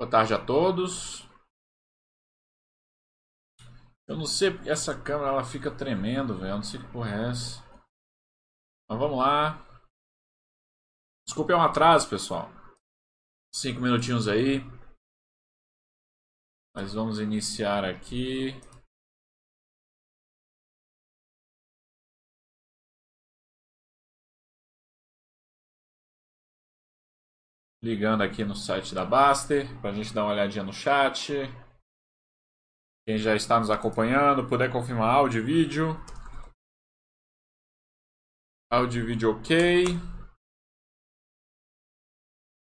Boa tarde a todos. Eu não sei porque essa câmera ela fica tremendo, velho. Eu não sei que porra é essa. Mas vamos lá. Desculpe é um atraso, pessoal. Cinco minutinhos aí. Mas vamos iniciar aqui. Ligando aqui no site da Baster para a gente dar uma olhadinha no chat. Quem já está nos acompanhando, puder confirmar áudio e vídeo. Áudio e vídeo ok.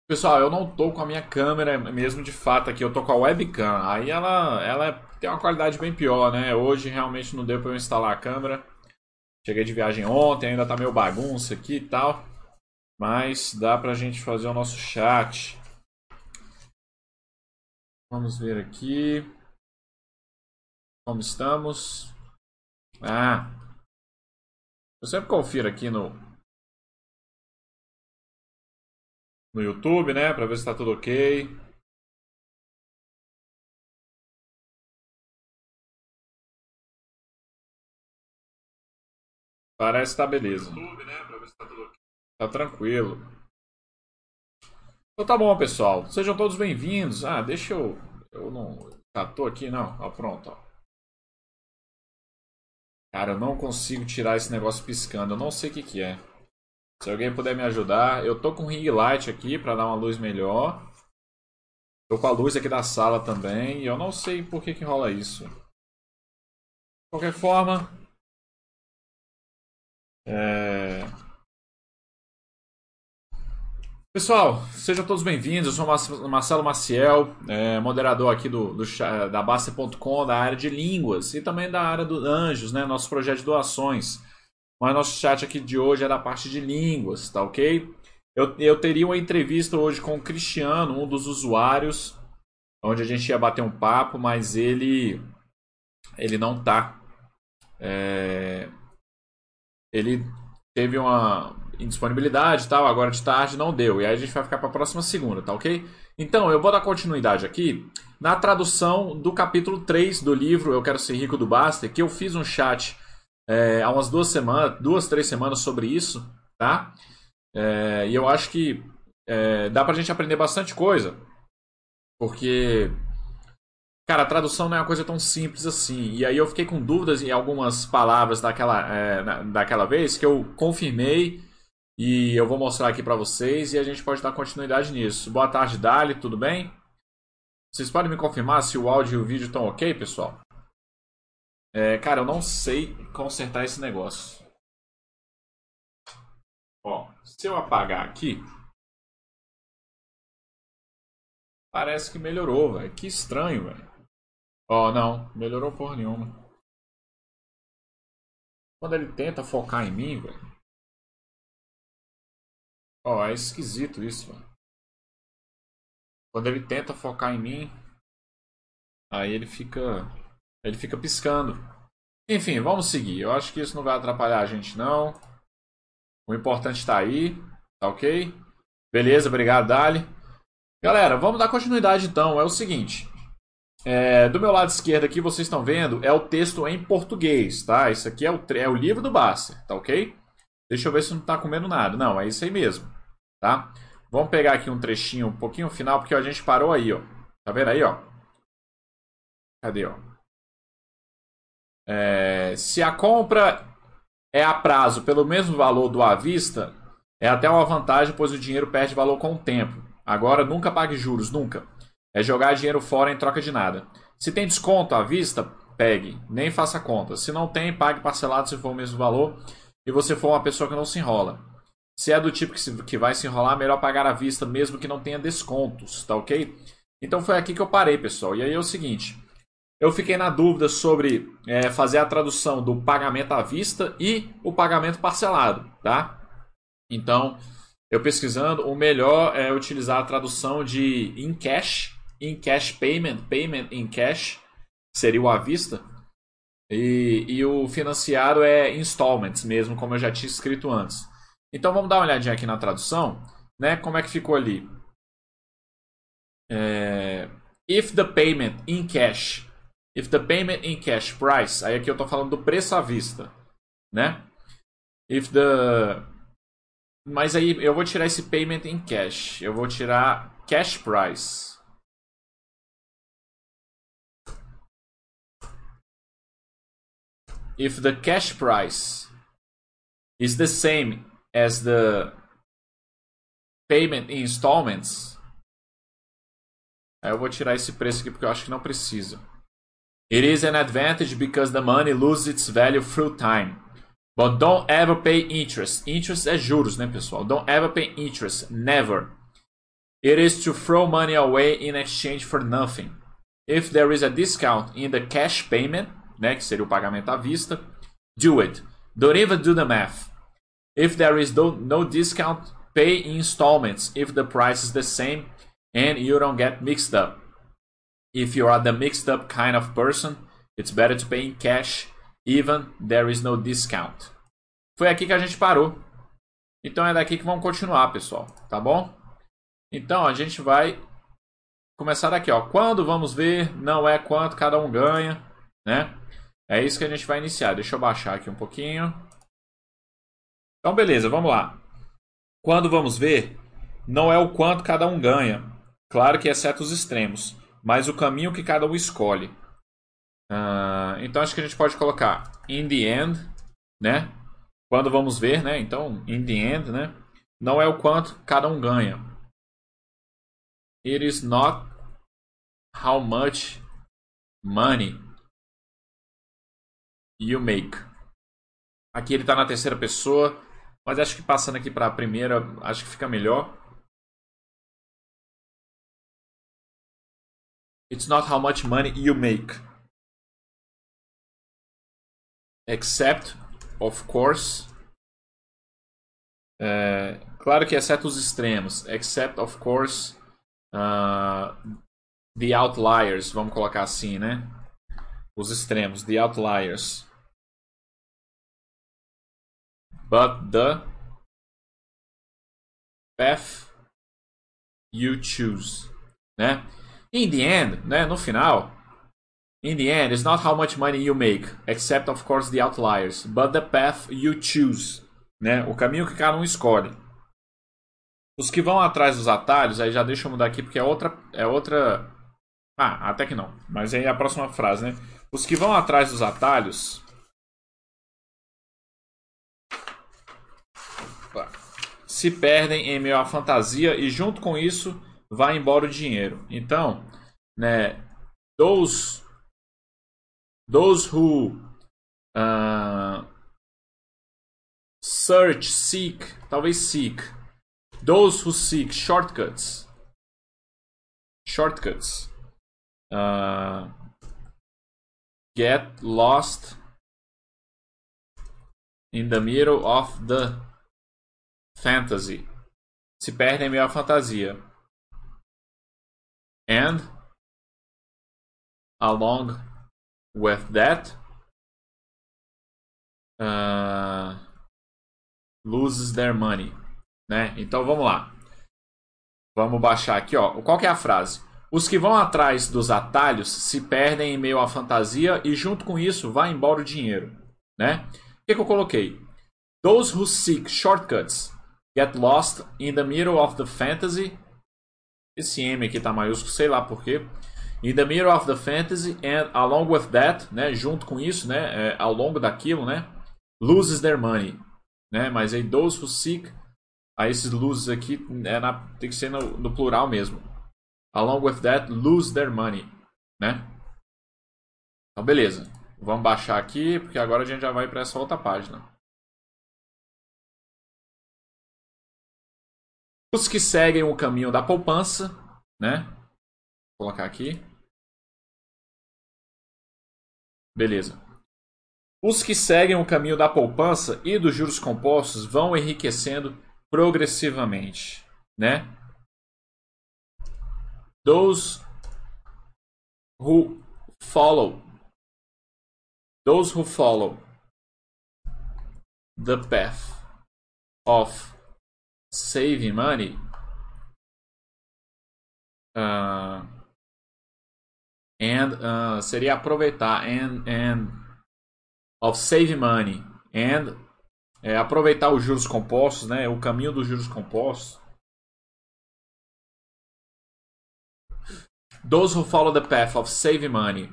Pessoal, eu não tô com a minha câmera mesmo de fato aqui, eu tô com a webcam. Aí ela, ela tem uma qualidade bem pior, né? Hoje realmente não deu para eu instalar a câmera. Cheguei de viagem ontem, ainda tá meio bagunça aqui e tal. Mas dá para a gente fazer o nosso chat. Vamos ver aqui. Como estamos? Ah. Eu sempre confiro aqui no no YouTube, né, para ver se está tudo ok. Parece que tá beleza. YouTube, né, para ver se tá tudo ok. Tá tranquilo. Então tá bom, pessoal. Sejam todos bem-vindos. Ah, deixa eu. Eu não. Tá, tô aqui, não. Ó, pronto, ó. Cara, eu não consigo tirar esse negócio piscando. Eu não sei o que, que é. Se alguém puder me ajudar. Eu tô com ring light aqui para dar uma luz melhor. Tô com a luz aqui da sala também. E eu não sei por que, que rola isso. De qualquer forma. É. Pessoal, sejam todos bem-vindos. Eu sou Marcelo Maciel, é, moderador aqui do, do da Basta.com, da área de línguas e também da área do Anjos, né? Nosso projeto de doações. Mas nosso chat aqui de hoje é da parte de línguas, tá ok? Eu, eu teria uma entrevista hoje com o Cristiano, um dos usuários, onde a gente ia bater um papo, mas ele ele não tá. É, ele teve uma indisponibilidade e tal, agora de tarde não deu. E aí a gente vai ficar para a próxima segunda, tá ok? Então, eu vou dar continuidade aqui na tradução do capítulo 3 do livro Eu Quero Ser Rico do Basta, que eu fiz um chat é, há umas duas semanas, duas, três semanas sobre isso, tá? É, e eu acho que é, dá pra gente aprender bastante coisa. Porque Cara, a tradução não é uma coisa tão simples assim. E aí eu fiquei com dúvidas em algumas palavras daquela, é, daquela vez que eu confirmei e eu vou mostrar aqui para vocês e a gente pode dar continuidade nisso. Boa tarde, Dali, tudo bem? Vocês podem me confirmar se o áudio e o vídeo estão ok, pessoal? É, cara, eu não sei consertar esse negócio. Ó, se eu apagar aqui, parece que melhorou, velho. Que estranho, velho. Ó, não, melhorou porra nenhuma. Quando ele tenta focar em mim, velho. Ó, oh, é esquisito isso, mano. Quando ele tenta focar em mim, aí ele fica. Ele fica piscando. Enfim, vamos seguir. Eu acho que isso não vai atrapalhar a gente, não. O importante está aí, tá ok? Beleza, obrigado, Dali. Galera, vamos dar continuidade então. É o seguinte. É, do meu lado esquerdo aqui, vocês estão vendo, é o texto em português, tá? Isso aqui é o, é o livro do Basser, tá ok? Deixa eu ver se não está comendo nada. Não, é isso aí mesmo tá? Vamos pegar aqui um trechinho um pouquinho final, porque a gente parou aí, ó. Tá vendo aí, ó? Cadê, ó? É, se a compra é a prazo pelo mesmo valor do à vista, é até uma vantagem, pois o dinheiro perde valor com o tempo. Agora, nunca pague juros, nunca. É jogar dinheiro fora em troca de nada. Se tem desconto à vista, pegue, nem faça conta. Se não tem, pague parcelado se for o mesmo valor e você for uma pessoa que não se enrola. Se é do tipo que, se, que vai se enrolar, melhor pagar à vista mesmo que não tenha descontos, tá ok? Então foi aqui que eu parei, pessoal. E aí é o seguinte: eu fiquei na dúvida sobre é, fazer a tradução do pagamento à vista e o pagamento parcelado, tá? Então, eu pesquisando, o melhor é utilizar a tradução de in cash, in cash payment, payment in cash, seria o à vista. E, e o financiado é installments mesmo, como eu já tinha escrito antes. Então vamos dar uma olhadinha aqui na tradução, né? Como é que ficou ali? é, if the payment in cash, if the payment in cash price, aí aqui eu estou falando do preço à vista, né? If the mas aí eu vou tirar esse payment in cash, eu vou tirar cash price. If the cash price is the same as the payment in installments, Aí eu vou tirar esse preço aqui porque eu acho que não precisa. It is an advantage because the money loses its value through time. But don't ever pay interest. Interest é juros, né, pessoal? Don't ever pay interest. Never. It is to throw money away in exchange for nothing. If there is a discount in the cash payment, né, que seria o pagamento à vista, do it. Don't even do the math. If there is no, discount, pay in installments if the price is the same and you don't get mixed up. If you are the mixed up kind of person, it's better to pay in cash, even there is no discount. Foi aqui que a gente parou. Então é daqui que vamos continuar, pessoal, tá bom? Então a gente vai começar daqui, ó. Quando vamos ver, não é quanto cada um ganha, né? É isso que a gente vai iniciar. Deixa eu baixar aqui um pouquinho. Então, beleza, vamos lá. Quando vamos ver, não é o quanto cada um ganha, Claro que exceto os extremos, mas o caminho que cada um escolhe. Uh, então acho que a gente pode colocar in the end, né? Quando vamos ver, né? Então, in the end, né? Não é o quanto cada um ganha. It is not how much money you make. Aqui ele está na terceira pessoa, mas acho que passando aqui para a primeira, acho que fica melhor. It's not how much money you make. Except, of course. É, claro que exceto os extremos. Except, of course, uh, the outliers. Vamos colocar assim, né? Os extremos. The outliers. But the path you choose. Né? In the end, né, no final, in the end, it's not how much money you make, except of course the outliers, but the path you choose, né, o caminho que cada um escolhe. Os que vão atrás dos atalhos, aí já deixa eu mudar aqui porque é outra, é outra. Ah, até que não. Mas aí é a próxima frase, né? Os que vão atrás dos atalhos se perdem em meio à fantasia e junto com isso vai embora o dinheiro. Então, né, those, those who uh, search, seek, talvez seek, those who seek shortcuts, shortcuts, uh, get lost in the middle of the fantasy. Se perdem meio a fantasia. And along with that, uh, loses their money, né? Então vamos lá. Vamos baixar aqui, ó. Qual é a frase? Os que vão atrás dos atalhos se perdem em meio à fantasia e junto com isso vai embora o dinheiro, né? O que, que eu coloquei? Those who seek shortcuts get lost in the middle of the fantasy esse M aqui tá maiúsculo, sei lá porquê. In the middle of the fantasy and along with that, né, junto com isso, né, é, ao longo daquilo, né, loses their money, né, mas aí those who seek, aí esses loses aqui é na, tem que ser no, no plural mesmo. Along with that, lose their money, né. Então beleza, vamos baixar aqui porque agora a gente já vai para essa outra página. Os que seguem o caminho da poupança, né? Vou colocar aqui. Beleza. Os que seguem o caminho da poupança e dos juros compostos vão enriquecendo progressivamente, né? Those who follow those who follow the path of saving money? Uh, and uh, seria aproveitar. And, and of save money. And é, aproveitar os juros compostos, né? O caminho dos juros compostos. Those who follow the path of saving money,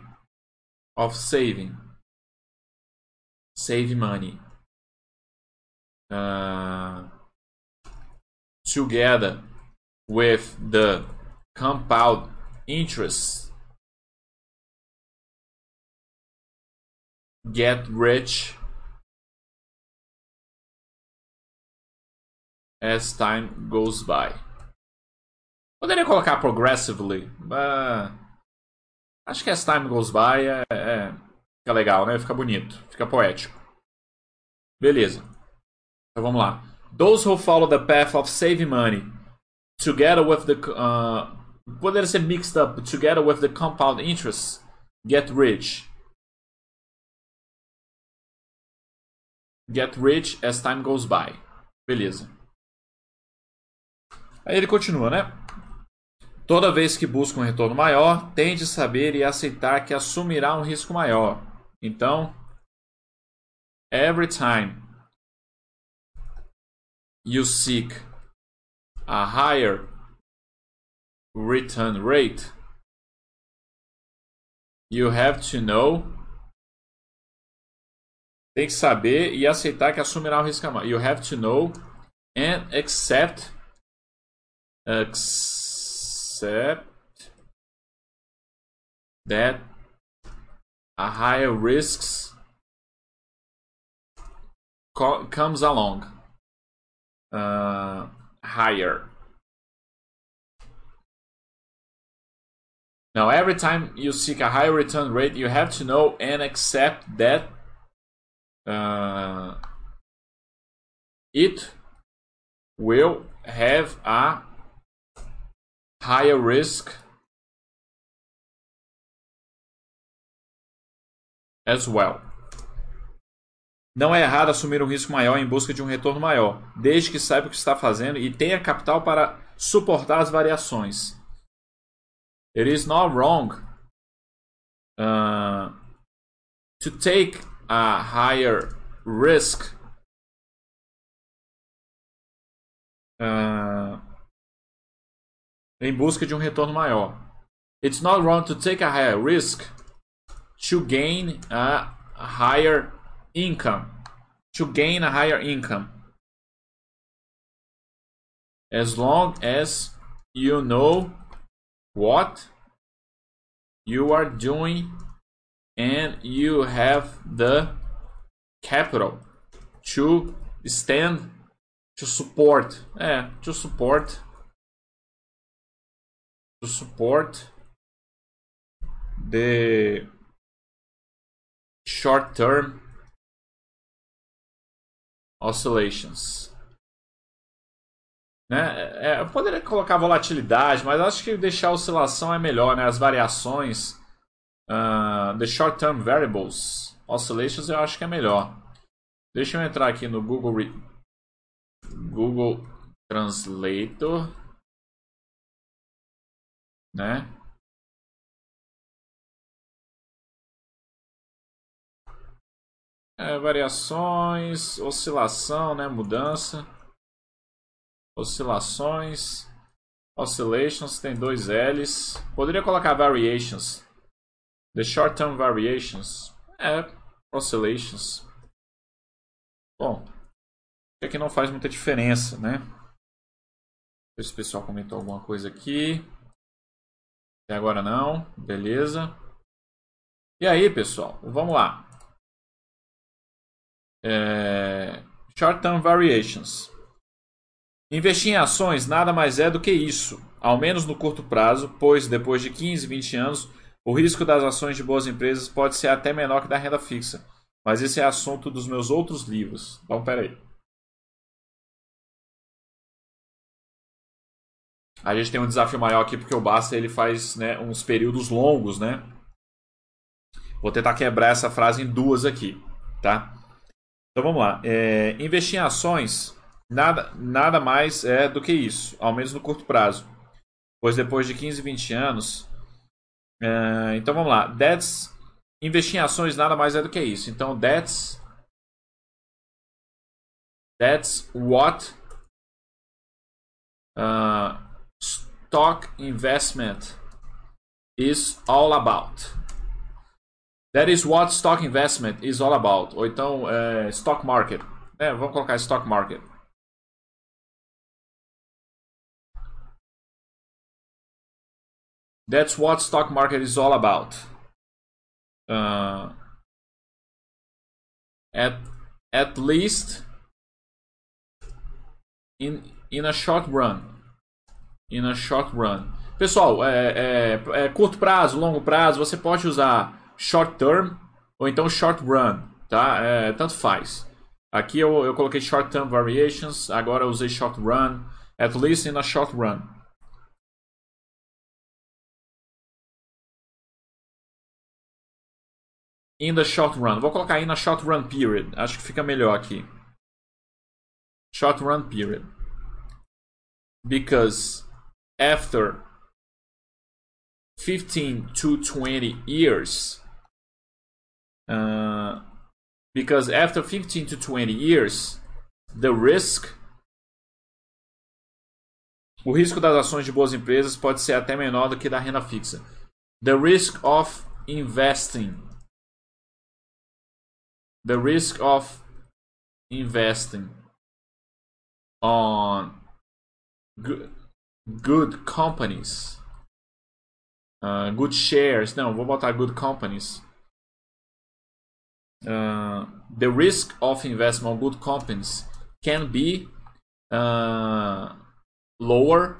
of saving, save money, uh, together with the compound interest get rich as time goes by. Poderia colocar progressively, mas acho que as time goes by é, é, fica legal, né? Fica bonito, fica poético. Beleza. Então vamos lá. Those who follow the path of saving money together with the uh, poderia ser mixed up together with the compound interest get rich. Get rich as time goes by. Beleza. Aí ele continua, né? Toda vez que busca um retorno maior, tende a saber e aceitar que assumirá um risco maior. Então, every time you seek a higher return rate, you have to know. Tem que saber e aceitar que assumirá o risco maior. You have to know and accept accept that a higher risks co comes along uh, higher now every time you seek a higher return rate you have to know and accept that uh, it will have a higher risk as well. Não é errado assumir um risco maior em busca de um retorno maior, desde que saiba o que está fazendo e tenha capital para suportar as variações. It is not wrong uh, to take a higher risk uh, em busca de um retorno maior. It's not wrong to take a higher risk to gain a higher income. To gain a higher income. As long as you know what you are doing and you have the capital to stand to support é, to support to support the short-term oscillations. Né? É, eu poderia colocar volatilidade, mas acho que deixar oscilação é melhor, né? As variações, uh, the short-term variables, oscillations, eu acho que é melhor. Deixa eu entrar aqui no Google, Google Translator né? É, variações, oscilação, né? Mudança. Oscilações. Oscillations tem dois L's. Poderia colocar variations. The short term variations. É, oscillations. Bom, aqui não faz muita diferença, né? Ver se o pessoal comentou alguma coisa aqui. Até agora não. Beleza. E aí, pessoal? Vamos lá. É... Short Term Variations. Investir em ações nada mais é do que isso, ao menos no curto prazo, pois depois de 15, 20 anos, o risco das ações de boas empresas pode ser até menor que da renda fixa. Mas esse é assunto dos meus outros livros. Então, peraí. A gente tem um desafio maior aqui porque o Basta ele faz né, uns períodos longos, né? Vou tentar quebrar essa frase em duas aqui, tá? Então vamos lá. É, investir em ações nada, nada mais é do que isso, ao menos no curto prazo. pois depois de 15, 20 anos. Uh, então vamos lá. That's. Investir em ações nada mais é do que isso. Então, that's. That's what uh, stock investment is all about. That is what stock investment is all about. Ou então, uh, stock market. É, vamos colocar stock market. That's what stock market is all about. Uh, at at least in in a short run. In a short run. Pessoal, é, é, é curto prazo, longo prazo, você pode usar short term ou então short run, tá? É, tanto faz. Aqui eu, eu coloquei short term variations, agora eu usei short run, at least in a short run. in the short run. Vou colocar aí na short run period. Acho que fica melhor aqui. Short run period. Because after 15 to 20 years, uh, because after 15 to 20 years, the risk o risco das ações de boas empresas pode ser até menor do que da renda fixa. The risk of investing the risk of investing on good, good companies, uh, good shares. Não, vou botar good companies. Uh, the risk of investment on good companies can be uh, lower.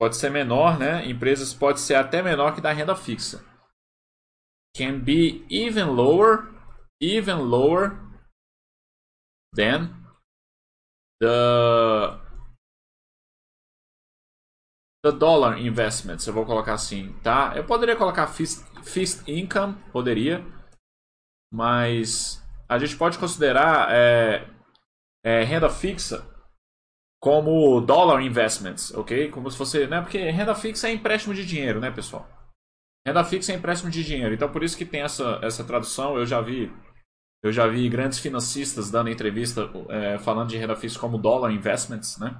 Pode ser menor, né? Empresas pode ser até menor que da renda fixa can be even lower, even lower than the the dollar investments. Eu vou colocar assim, tá? Eu poderia colocar fixed, income, poderia, mas a gente pode considerar é, é, renda fixa como dollar investments, ok? Como se fosse, né? Porque renda fixa é empréstimo de dinheiro, né, pessoal? Renda fixa é empréstimo de dinheiro. Então por isso que tem essa, essa tradução. Eu já vi eu já vi grandes financistas dando entrevista é, falando de renda fixa como dollar investments, né?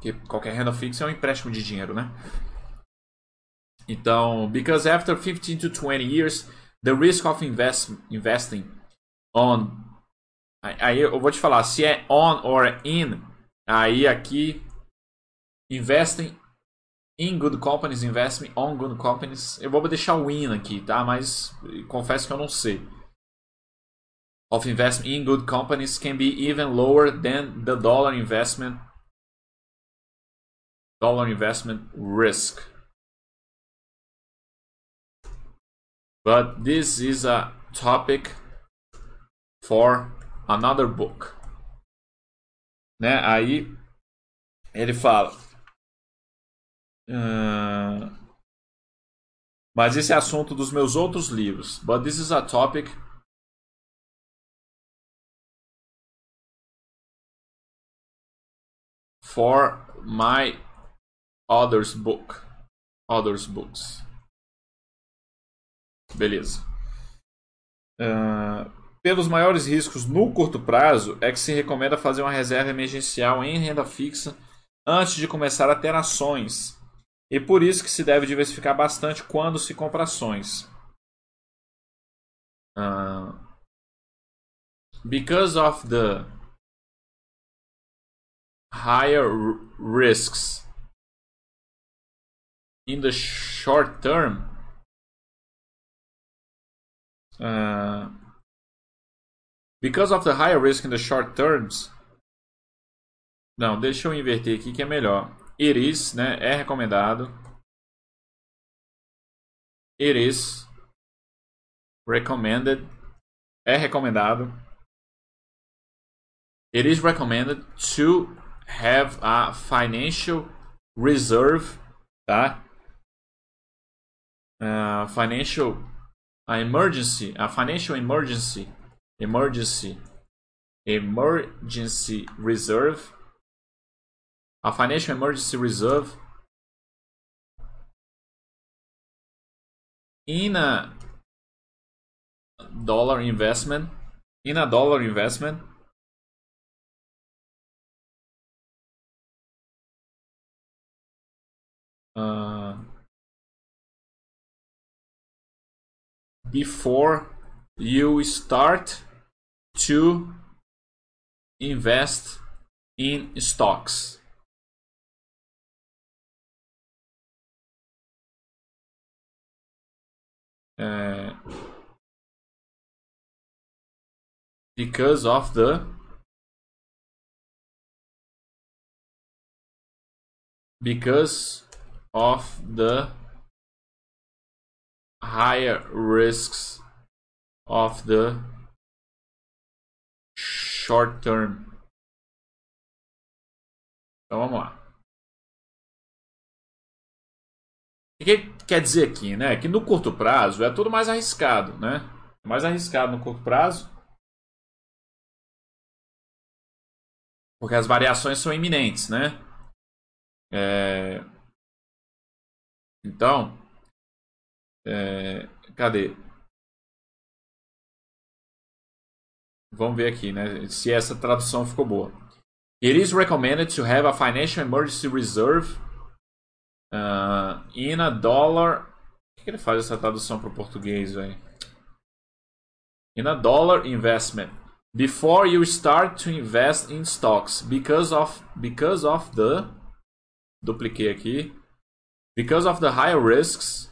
Que qualquer renda fixa é um empréstimo de dinheiro, né? Então, because after 15 to 20 years, the risk of invest, investing on aí eu vou te falar se é on or in, aí aqui investem in good companies, investment on good companies. Eu vou deixar o in aqui, tá? Mas confesso que eu não sei. Of investment in good companies can be even lower than the dollar investment dollar investment risk. But this is a topic for another book. Né? Aí ele fala Uh, mas esse é assunto dos meus outros livros. But this is a topic for my others book. Others books. Beleza. Uh, pelos maiores riscos no curto prazo, é que se recomenda fazer uma reserva emergencial em renda fixa antes de começar a ter ações e por isso que se deve diversificar bastante quando se compra ações. Uh, because of the higher risks in the short term, uh, because of the higher risk in the short terms, não, deixa eu inverter aqui que é melhor. It is, né? É recomendado. It is recommended. É recomendado. It is recommended to have a financial reserve, tá? Uh, financial a emergency, a financial emergency, emergency emergency reserve. A financial emergency reserve in a dollar investment in a dollar investment uh, before you start to invest in stocks. Uh, because of the because of the higher risks of the short term. Então vamos lá. O que quer dizer aqui, né? Que no curto prazo é tudo mais arriscado, né? Mais arriscado no curto prazo. Porque as variações são iminentes, né? É... Então, é... cadê? Vamos ver aqui, né? Se essa tradução ficou boa. It is recommended to have a financial emergency reserve uh, in a dollar. O que ele faz essa tradução para o português, velho? In a dollar investment before you start to invest in stocks because of because of the dupliquei aqui because of the higher risks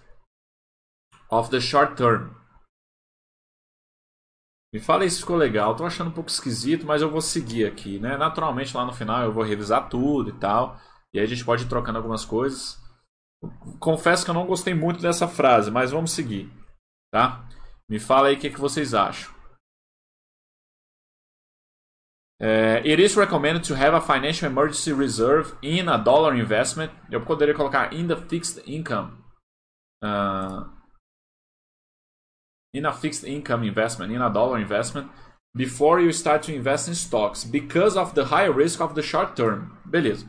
of the short term me fala se ficou legal. Tô achando um pouco esquisito, mas eu vou seguir aqui, né? Naturalmente lá no final eu vou revisar tudo e tal. E aí a gente pode ir trocando algumas coisas. Confesso que eu não gostei muito dessa frase, mas vamos seguir, tá? Me fala aí o que, que vocês acham. É, it is recommended to have a financial emergency reserve in a dollar investment. Eu poderia colocar in the fixed income. Uh, in a fixed income investment, in a dollar investment, before you start to invest in stocks, because of the high risk of the short term. Beleza.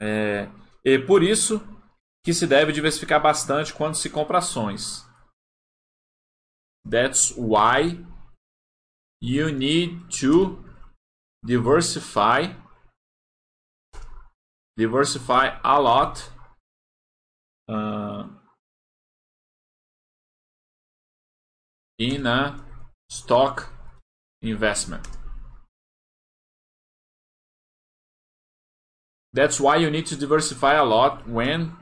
É, e por isso que se deve diversificar bastante quando se compra ações. That's why you need to diversify diversify a lot uh, in a stock investment. That's why you need to diversify a lot when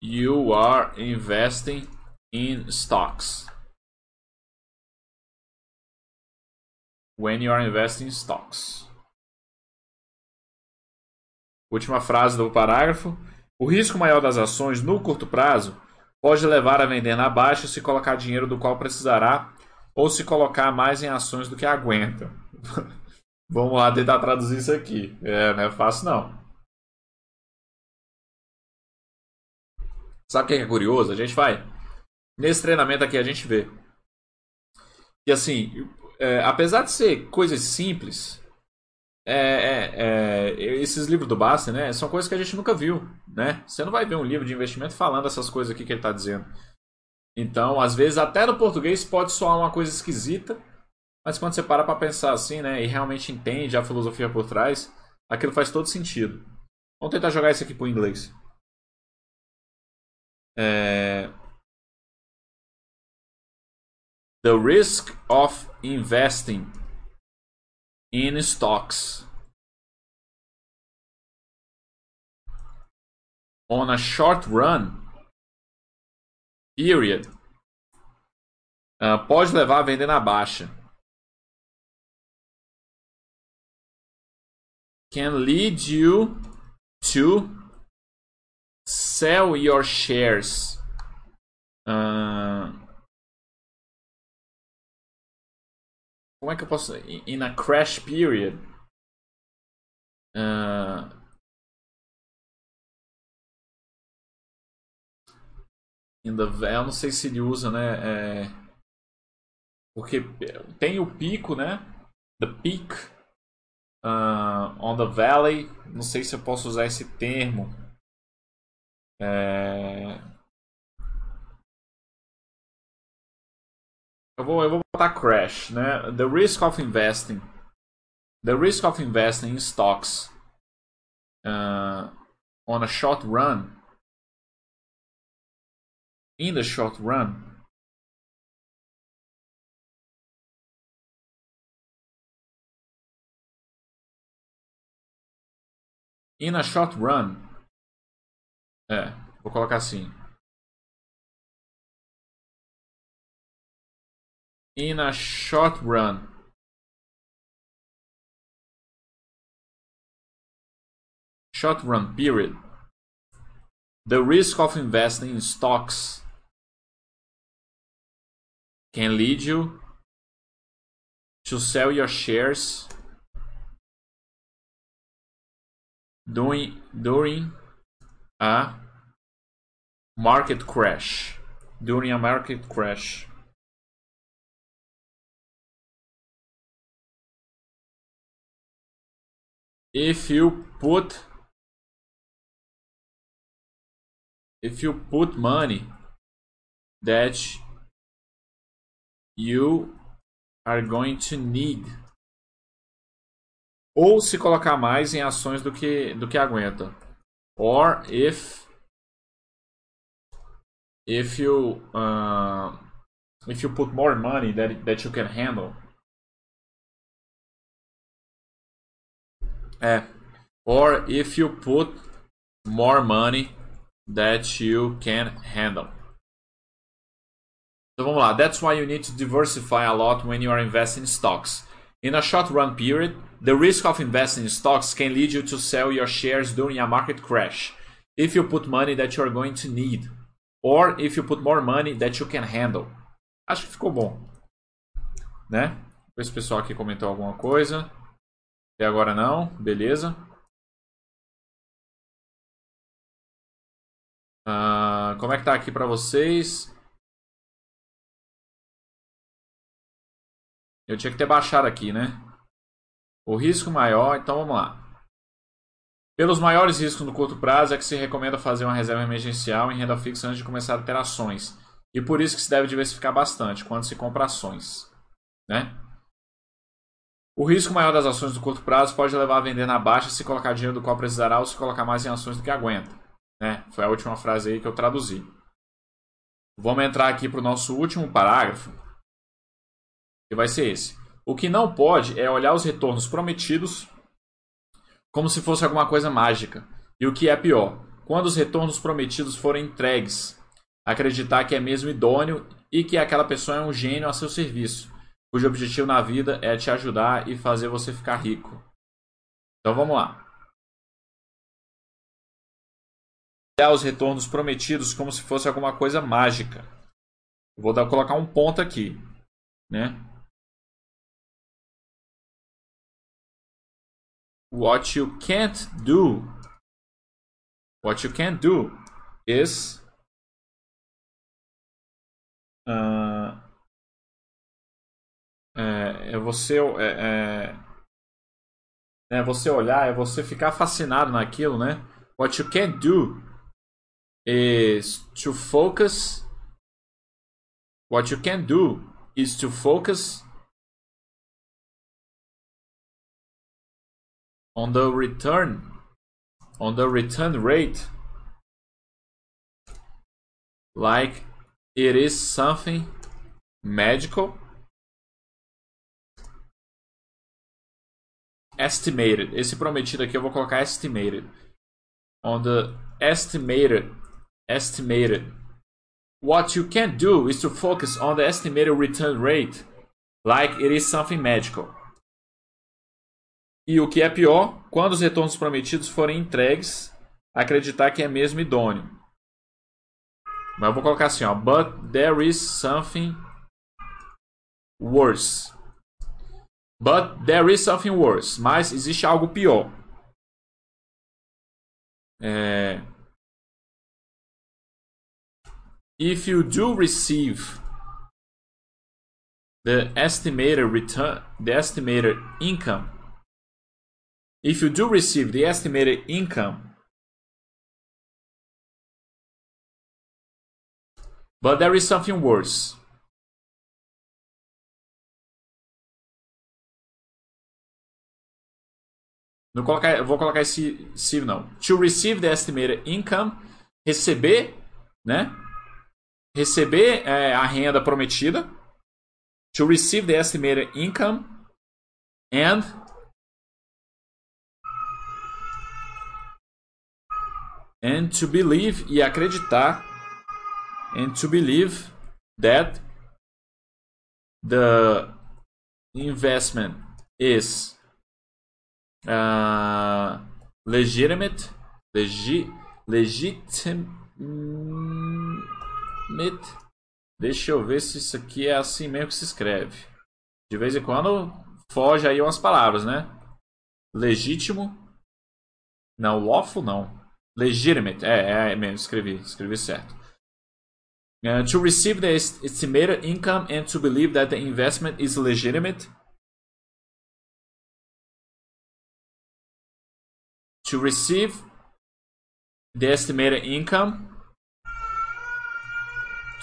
you are investing in stocks. When you are investing in stocks. Última frase do parágrafo. O risco maior das ações no curto prazo pode levar a vender na baixa se colocar dinheiro do qual precisará ou se colocar mais em ações do que aguenta. Vamos lá tentar traduzir isso aqui. É, não é fácil não. Sabe o que é curioso? A gente vai. Nesse treinamento aqui a gente vê. E assim, é, apesar de ser coisas simples, é, é, é, esses livros do Basta, né, são coisas que a gente nunca viu, né? Você não vai ver um livro de investimento falando essas coisas aqui que ele está dizendo. Então, às vezes, até no português pode soar uma coisa esquisita, mas quando você para para pensar assim, né, e realmente entende a filosofia por trás, aquilo faz todo sentido. Vamos tentar jogar isso aqui para o inglês. É... The risk of investing in stocks on a short run period uh, pode levar a vender na baixa. Can lead you to sell your shares. Uh, como é que eu posso. In a crash period. Uh, in the, eu não sei se ele usa, né? É, Porque tem o pico, né? The peak uh, on the valley. Não sei se eu posso usar esse termo. É... Eu vou, eu vou botar crash, né? The risk of investing. The risk of investing in stocks uh, on a short run. In the short run. In a short run. É, vou colocar assim. In a short run. Short run period. The risk of investing in stocks can lead you to sell your shares during during a market crash during a market crash if you put if you put money that you are going to need ou se colocar mais em ações do que do que aguenta. Or if if you uh, if you put more money that that you can handle É. Or if you put more money that you can handle. Então vamos lá. That's why you need to diversify a lot when you are investing in stocks. In a short run period, the risk of investing in stocks can lead you to sell your shares during a market crash if you put money that you are going to need or if you put more money that you can handle. Acho que ficou bom. Né? Ver se o pessoal aqui comentou alguma coisa. Até agora não, beleza. Ah, como é que tá aqui para vocês? Eu tinha que ter baixado aqui, né? O risco maior, então vamos lá. Pelos maiores riscos no curto prazo é que se recomenda fazer uma reserva emergencial em renda fixa antes de começar a ter ações. E por isso que se deve diversificar bastante quando se compra ações, né? O risco maior das ações do curto prazo pode levar a vender na baixa se colocar dinheiro do qual precisará ou se colocar mais em ações do que aguenta. Né? Foi a última frase aí que eu traduzi. Vamos entrar aqui para o nosso último parágrafo, que vai ser esse. O que não pode é olhar os retornos prometidos como se fosse alguma coisa mágica. E o que é pior, quando os retornos prometidos forem entregues, acreditar que é mesmo idôneo e que aquela pessoa é um gênio a seu serviço cujo objetivo na vida é te ajudar e fazer você ficar rico. Então vamos lá. Olhar os retornos prometidos como se fosse alguma coisa mágica. vou dar, colocar um ponto aqui, né? What you can't do, what you can't do is uh, é, é você é, é, é, você olhar, é você ficar fascinado naquilo, né? What you can't do is to focus. What you can do is to focus on the return on the return rate like it is something magical estimated. Esse prometido aqui eu vou colocar estimated. On the estimated, estimated. What you can do is to focus on the estimated return rate like it is something magical. E o que é pior, quando os retornos prometidos forem entregues, acreditar que é mesmo idôneo. Mas eu vou colocar assim, ó, but there is something worse. But there is something worse. Mas existe algo pior. É... If you do receive the estimated return, the estimated income. If you do receive the estimated income, but there is something worse. Não colocar, vou colocar esse se não. To receive the estimated income, receber, né? Receber é, a renda prometida. To receive the estimated income and and to believe e acreditar and to believe that the investment is uh, legitimate, legi, legitimate. Deixa eu ver se isso aqui é assim mesmo que se escreve. De vez em quando foge aí umas palavras, né? Legítimo. Não, lawful não. Legitimate. É, é mesmo, escrevi, escrevi certo. Uh, to receive the estimated income and to believe that the investment is legitimate. To receive the estimated income.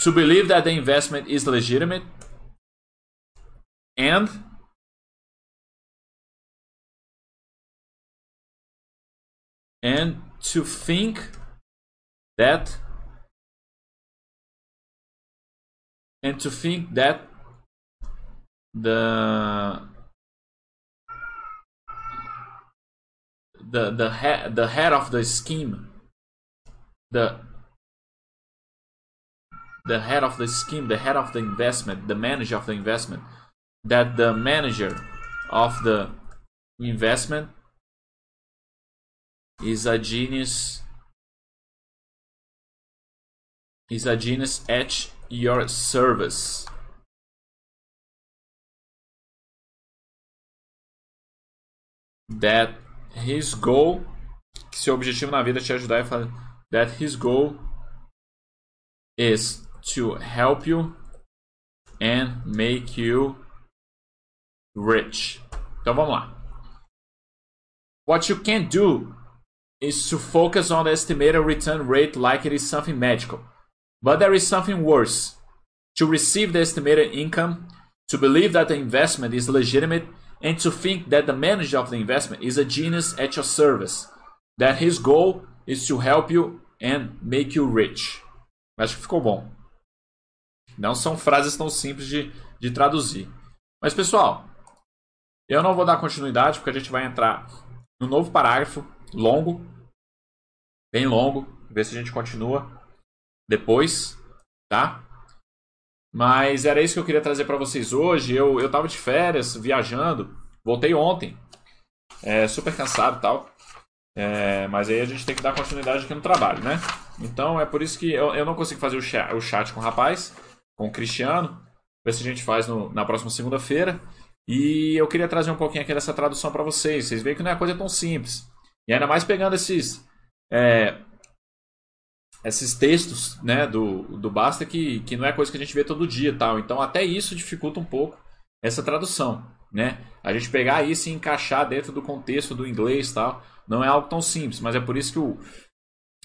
To believe that the investment is legitimate. And and to think that and to think that the the the head the head of the scheme. The the head of the scheme the head of the investment the manager of the investment. That the manager of the investment is a genius is a genius at your service. That his goal que seu objetivo na vida é te ajudar e that his goal is to help you and make you rich. Então vamos lá. What you can do is to focus on the estimated return rate like it is something magical. But there is something worse. To receive the estimated income, to believe that the investment is legitimate, and to think that the manager of the investment is a genius at your service. That his goal is to help you and make you rich. Acho que ficou bom. Não são frases tão simples de, de traduzir. Mas pessoal, eu não vou dar continuidade porque a gente vai entrar no novo parágrafo longo, bem longo, ver se a gente continua depois, tá? Mas era isso que eu queria trazer para vocês hoje. Eu, eu tava de férias, viajando, voltei ontem, é, super cansado e tal. É, mas aí a gente tem que dar continuidade aqui no trabalho, né? Então é por isso que eu, eu não consigo fazer o chat, o chat com o rapaz, com o Cristiano. Ver se a gente faz no, na próxima segunda-feira. E eu queria trazer um pouquinho aqui dessa tradução para vocês. Vocês veem que não é coisa tão simples. E ainda mais pegando esses é, esses textos né, do, do Basta que, que não é coisa que a gente vê todo dia tal. Então até isso dificulta um pouco essa tradução. Né? A gente pegar isso e encaixar dentro do contexto do inglês tal, não é algo tão simples, mas é por isso que o,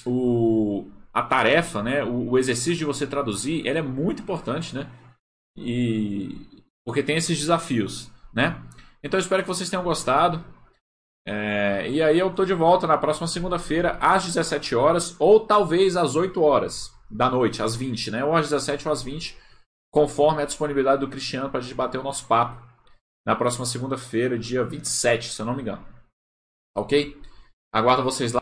o, a tarefa, né, o, o exercício de você traduzir, ele é muito importante, né? E porque tem esses desafios, né? Então eu espero que vocês tenham gostado. É, e aí eu tô de volta na próxima segunda-feira, às 17 horas, ou talvez às 8 horas da noite, às 20, né? Ou às 17 ou às 20, conforme a disponibilidade do Cristiano para a gente bater o nosso papo na próxima segunda-feira, dia 27, se eu não me engano. Ok? Aguardo vocês lá.